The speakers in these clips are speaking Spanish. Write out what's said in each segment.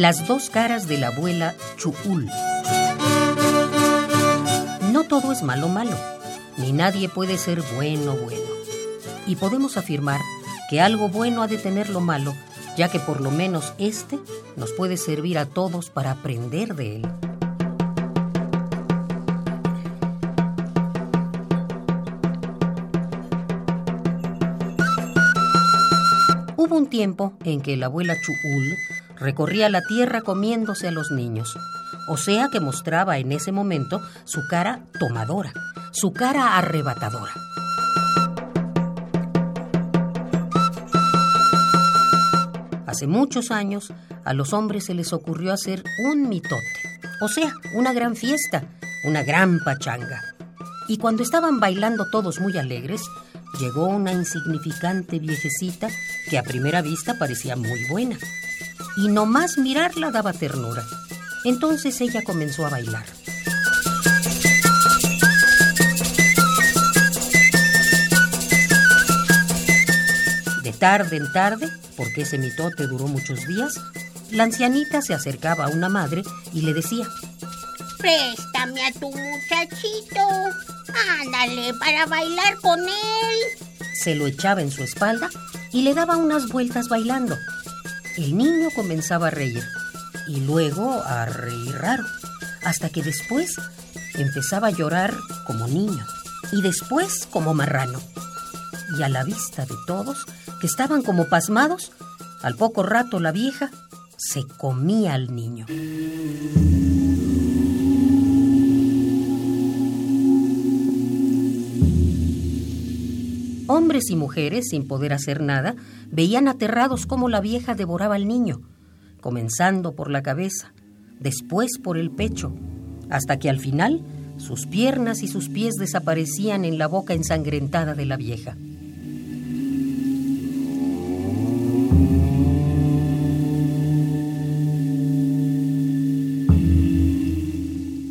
Las dos caras de la abuela Chuul. No todo es malo malo, ni nadie puede ser bueno bueno. Y podemos afirmar que algo bueno ha de tener lo malo, ya que por lo menos este nos puede servir a todos para aprender de él. Hubo un tiempo en que la abuela Chuul recorría la tierra comiéndose a los niños, o sea que mostraba en ese momento su cara tomadora, su cara arrebatadora. Hace muchos años a los hombres se les ocurrió hacer un mitote, o sea, una gran fiesta, una gran pachanga. Y cuando estaban bailando todos muy alegres, llegó una insignificante viejecita que a primera vista parecía muy buena. Y nomás mirarla daba ternura. Entonces ella comenzó a bailar. De tarde en tarde, porque ese mitote duró muchos días, la ancianita se acercaba a una madre y le decía, Préstame a tu muchachito. Ándale, para bailar con él. Se lo echaba en su espalda y le daba unas vueltas bailando. El niño comenzaba a reír y luego a reír raro, hasta que después empezaba a llorar como niño y después como marrano. Y a la vista de todos, que estaban como pasmados, al poco rato la vieja se comía al niño. Hombres y mujeres, sin poder hacer nada, veían aterrados cómo la vieja devoraba al niño, comenzando por la cabeza, después por el pecho, hasta que al final sus piernas y sus pies desaparecían en la boca ensangrentada de la vieja.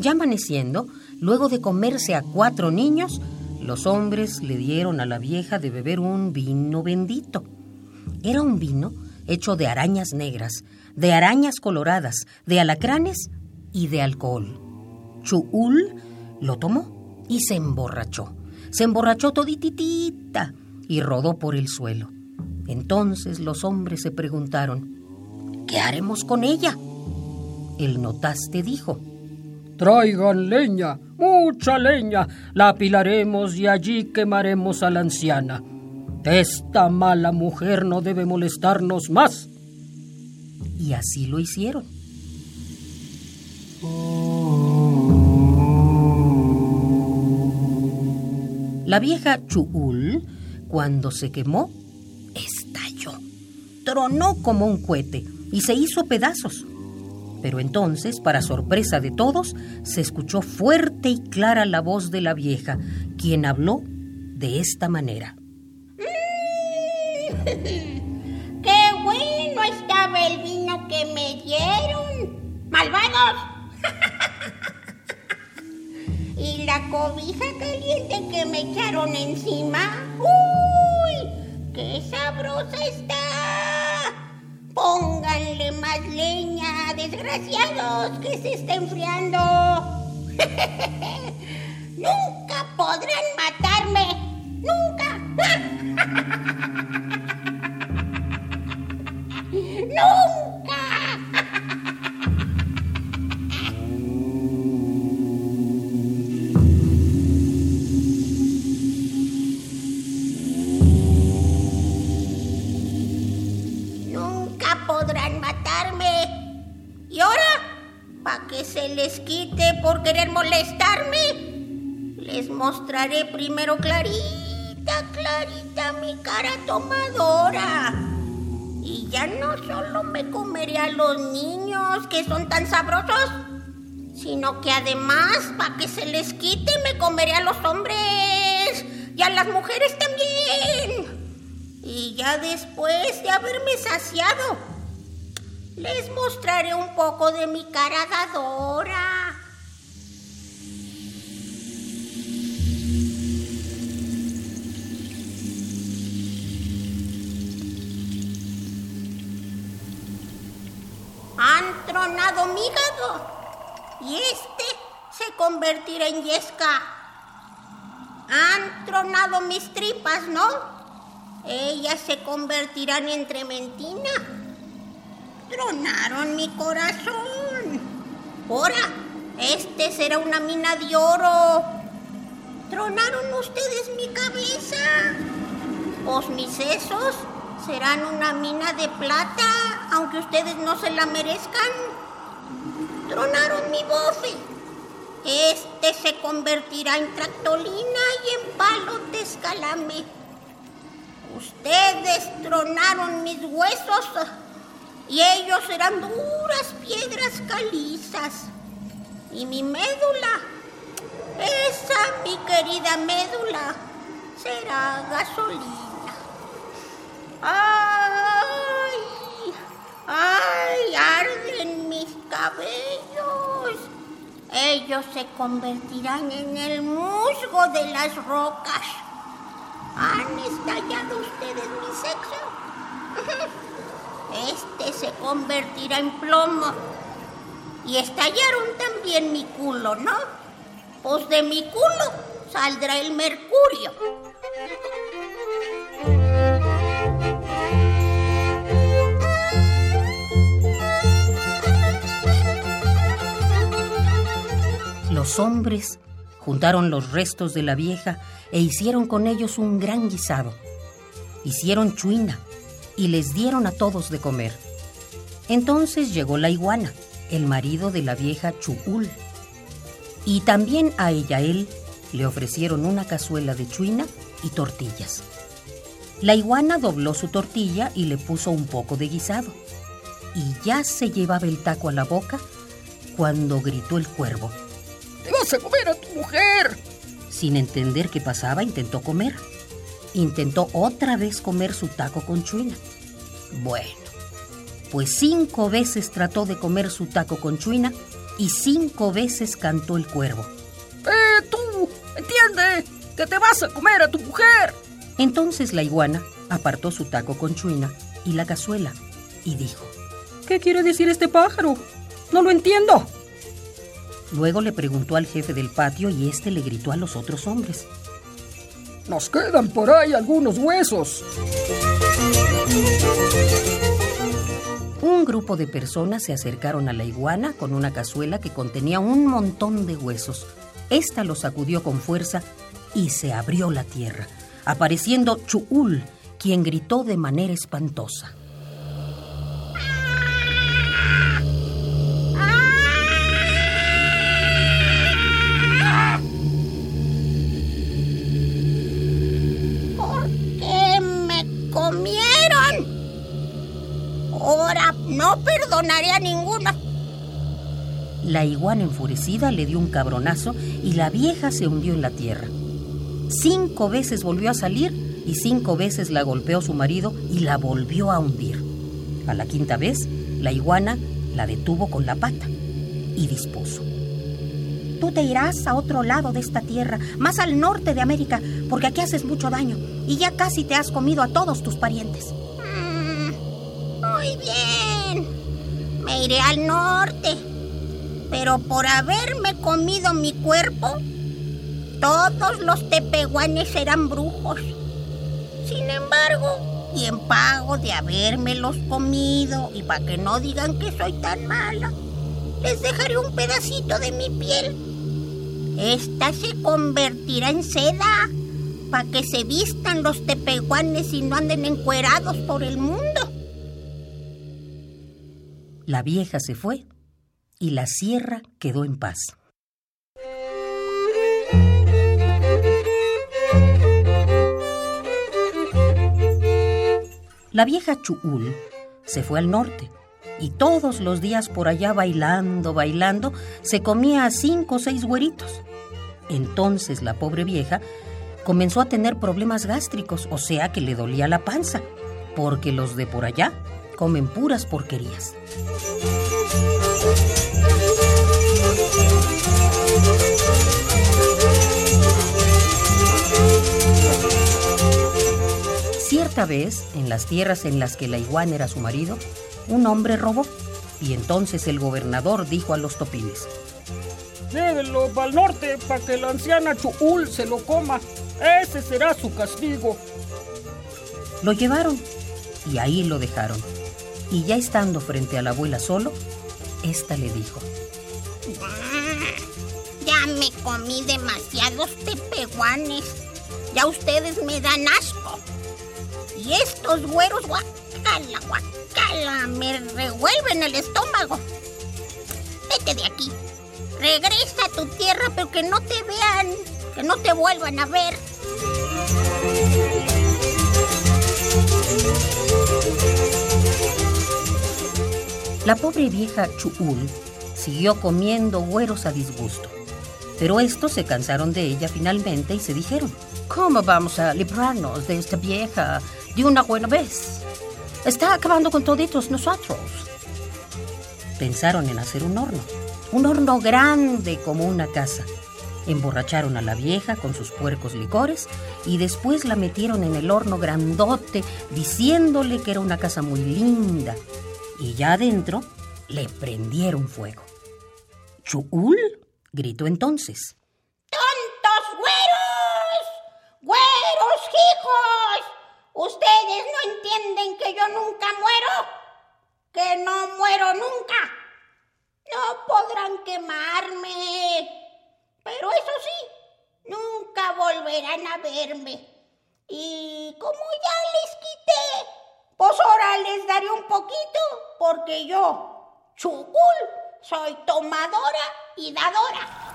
Ya amaneciendo, luego de comerse a cuatro niños, los hombres le dieron a la vieja de beber un vino bendito. Era un vino hecho de arañas negras, de arañas coloradas, de alacranes y de alcohol. Chuul lo tomó y se emborrachó. Se emborrachó todititita y rodó por el suelo. Entonces los hombres se preguntaron, ¿qué haremos con ella? El notaste dijo, Traigan leña, mucha leña, la apilaremos y allí quemaremos a la anciana. Esta mala mujer no debe molestarnos más. Y así lo hicieron. La vieja Chuul, cuando se quemó, estalló. Tronó como un cohete y se hizo pedazos. Pero entonces, para sorpresa de todos, se escuchó fuerte y clara la voz de la vieja, quien habló de esta manera. ¡Qué bueno estaba el vino que me dieron! ¡Malvados! y la cobija caliente que me echaron encima. ¡Uy! ¡Qué sabrosa está! Más leña, desgraciados, que se está enfriando. Nunca podrán matarme. Nunca. por querer molestarme? Les mostraré primero clarita, clarita mi cara tomadora. Y ya no solo me comeré a los niños que son tan sabrosos, sino que además, para que se les quite, me comeré a los hombres y a las mujeres también. Y ya después de haberme saciado, les mostraré un poco de mi cara dadora. Mi hígado y este se convertirá en yesca. Han tronado mis tripas, ¿no? Ellas se convertirán en trementina. Tronaron mi corazón. Ahora, este será una mina de oro. Tronaron ustedes mi cabeza. Pues mis sesos serán una mina de plata, aunque ustedes no se la merezcan. Tronaron mi bofe. Este se convertirá en tractolina y en palo de escalame. Ustedes tronaron mis huesos y ellos serán duras piedras calizas. Y mi médula, esa mi querida médula, será gasolina. ¡Ay! ¡Ay! Arden mis cabellos. Ellos se convertirán en el musgo de las rocas. ¿Han estallado ustedes mi sexo? Este se convertirá en plomo. Y estallaron también mi culo, ¿no? Pues de mi culo saldrá el mercurio. Los hombres juntaron los restos de la vieja e hicieron con ellos un gran guisado. Hicieron chuina y les dieron a todos de comer. Entonces llegó la iguana, el marido de la vieja Chuul. Y también a ella él le ofrecieron una cazuela de chuina y tortillas. La iguana dobló su tortilla y le puso un poco de guisado. Y ya se llevaba el taco a la boca cuando gritó el cuervo. ¡Te vas a comer a tu mujer! Sin entender qué pasaba, intentó comer. Intentó otra vez comer su taco con chuina. Bueno, pues cinco veces trató de comer su taco con chuina y cinco veces cantó el cuervo. ¡Eh, tú! ¡Entiende! ¡Que te vas a comer a tu mujer! Entonces la iguana apartó su taco con chuina y la cazuela y dijo: ¿Qué quiere decir este pájaro? No lo entiendo. Luego le preguntó al jefe del patio y éste le gritó a los otros hombres. Nos quedan por ahí algunos huesos. Un grupo de personas se acercaron a la iguana con una cazuela que contenía un montón de huesos. Esta los sacudió con fuerza y se abrió la tierra, apareciendo Chuul, quien gritó de manera espantosa. Comieron? Ahora no perdonaré a ninguno. La iguana enfurecida le dio un cabronazo y la vieja se hundió en la tierra. Cinco veces volvió a salir y cinco veces la golpeó su marido y la volvió a hundir. A la quinta vez, la iguana la detuvo con la pata y dispuso. Tú te irás a otro lado de esta tierra, más al norte de América, porque aquí haces mucho daño y ya casi te has comido a todos tus parientes. Mm, muy bien. Me iré al norte. Pero por haberme comido mi cuerpo, todos los tepehuanes serán brujos. Sin embargo, y en pago de habérmelos comido, y para que no digan que soy tan mala, les dejaré un pedacito de mi piel. Esta se convertirá en seda para que se vistan los tepehuanes y no anden encuerados por el mundo. La vieja se fue y la sierra quedó en paz. La vieja Chuul se fue al norte y todos los días por allá bailando, bailando, se comía a cinco o seis güeritos. Entonces la pobre vieja comenzó a tener problemas gástricos, o sea que le dolía la panza, porque los de por allá comen puras porquerías. Cierta vez, en las tierras en las que la iguana era su marido, un hombre robó Y entonces el gobernador dijo a los topines, Llévenlo al norte para que la anciana Chuul se lo coma. Ese será su castigo. Lo llevaron y ahí lo dejaron. Y ya estando frente a la abuela solo, ésta le dijo, Ya me comí demasiados tepehuanes. Ya ustedes me dan asco. Y estos güeros, guacala, guacala, me revuelven el estómago. Vete de aquí. Regresa a tu tierra, pero que no te vean, que no te vuelvan a ver. La pobre vieja Chuul siguió comiendo güeros a disgusto. Pero estos se cansaron de ella finalmente y se dijeron, ¿cómo vamos a librarnos de esta vieja de una buena vez? Está acabando con toditos nosotros. Pensaron en hacer un horno, un horno grande como una casa. Emborracharon a la vieja con sus puercos licores y después la metieron en el horno grandote diciéndole que era una casa muy linda. Y ya adentro le prendieron fuego. ¿Chuul? gritó entonces. ¡Tontos güeros! ¡Güeros hijos! Ustedes no entienden que yo nunca muero. Que no muero nunca. No podrán quemarme. Pero eso sí, nunca volverán a verme. Y como ya les quité, pues ahora les daré un poquito, porque yo, Chugul, soy tomadora y dadora.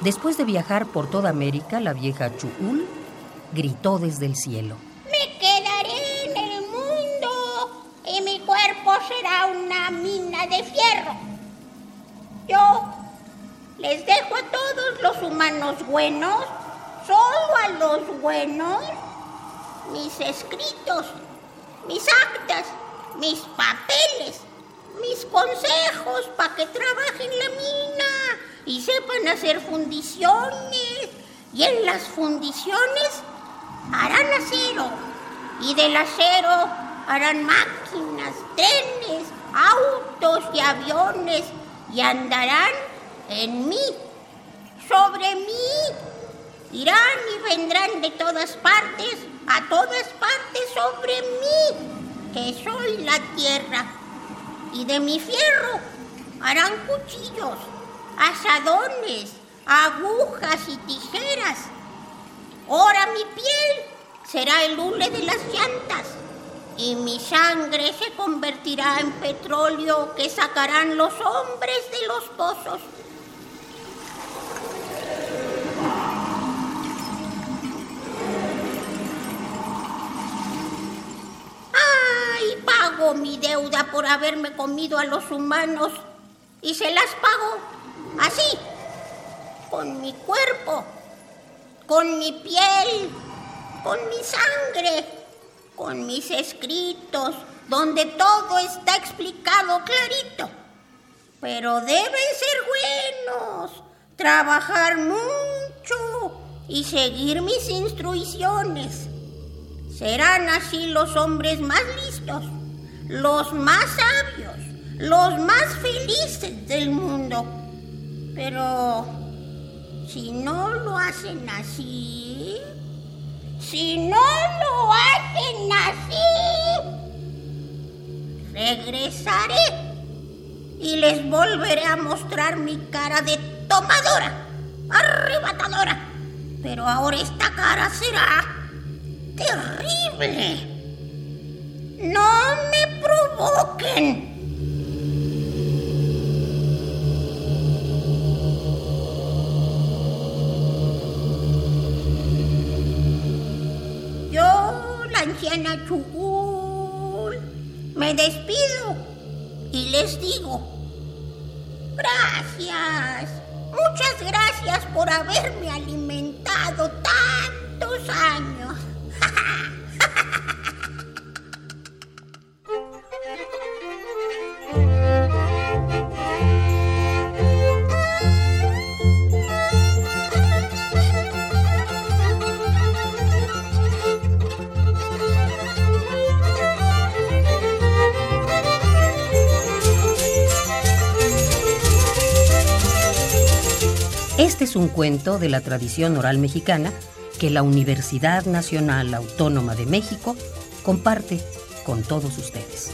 Después de viajar por toda América, la vieja Chuul gritó desde el cielo. Me quedaré en el mundo y mi cuerpo será una mina de fierro. Yo les dejo a todos los humanos buenos, solo a los buenos, mis escritos, mis actas, mis papeles, mis consejos para que trabajen la mina y sepan hacer fundiciones. Y en las fundiciones harán acero. Y del acero harán máquinas, trenes, autos y aviones. Y andarán en mí, sobre mí. Irán y vendrán de todas partes, a todas partes sobre mí, que soy la tierra. Y de mi fierro harán cuchillos asadones, agujas y tijeras. Ahora mi piel será el hule de las llantas y mi sangre se convertirá en petróleo que sacarán los hombres de los pozos. ¡Ay! Pago mi deuda por haberme comido a los humanos y se las pago así, con mi cuerpo, con mi piel, con mi sangre, con mis escritos, donde todo está explicado clarito. Pero deben ser buenos, trabajar mucho y seguir mis instrucciones. Serán así los hombres más listos, los más sabios, los más felices del mundo. Pero si no lo hacen así, si no lo hacen así, regresaré y les volveré a mostrar mi cara de tomadora, arrebatadora. Pero ahora esta cara será terrible. No me provoquen. Chugul, me despido y les digo, gracias, muchas gracias por haberme alimentado tan ¿Cuántos años? Es un cuento de la tradición oral mexicana que la Universidad Nacional Autónoma de México comparte con todos ustedes.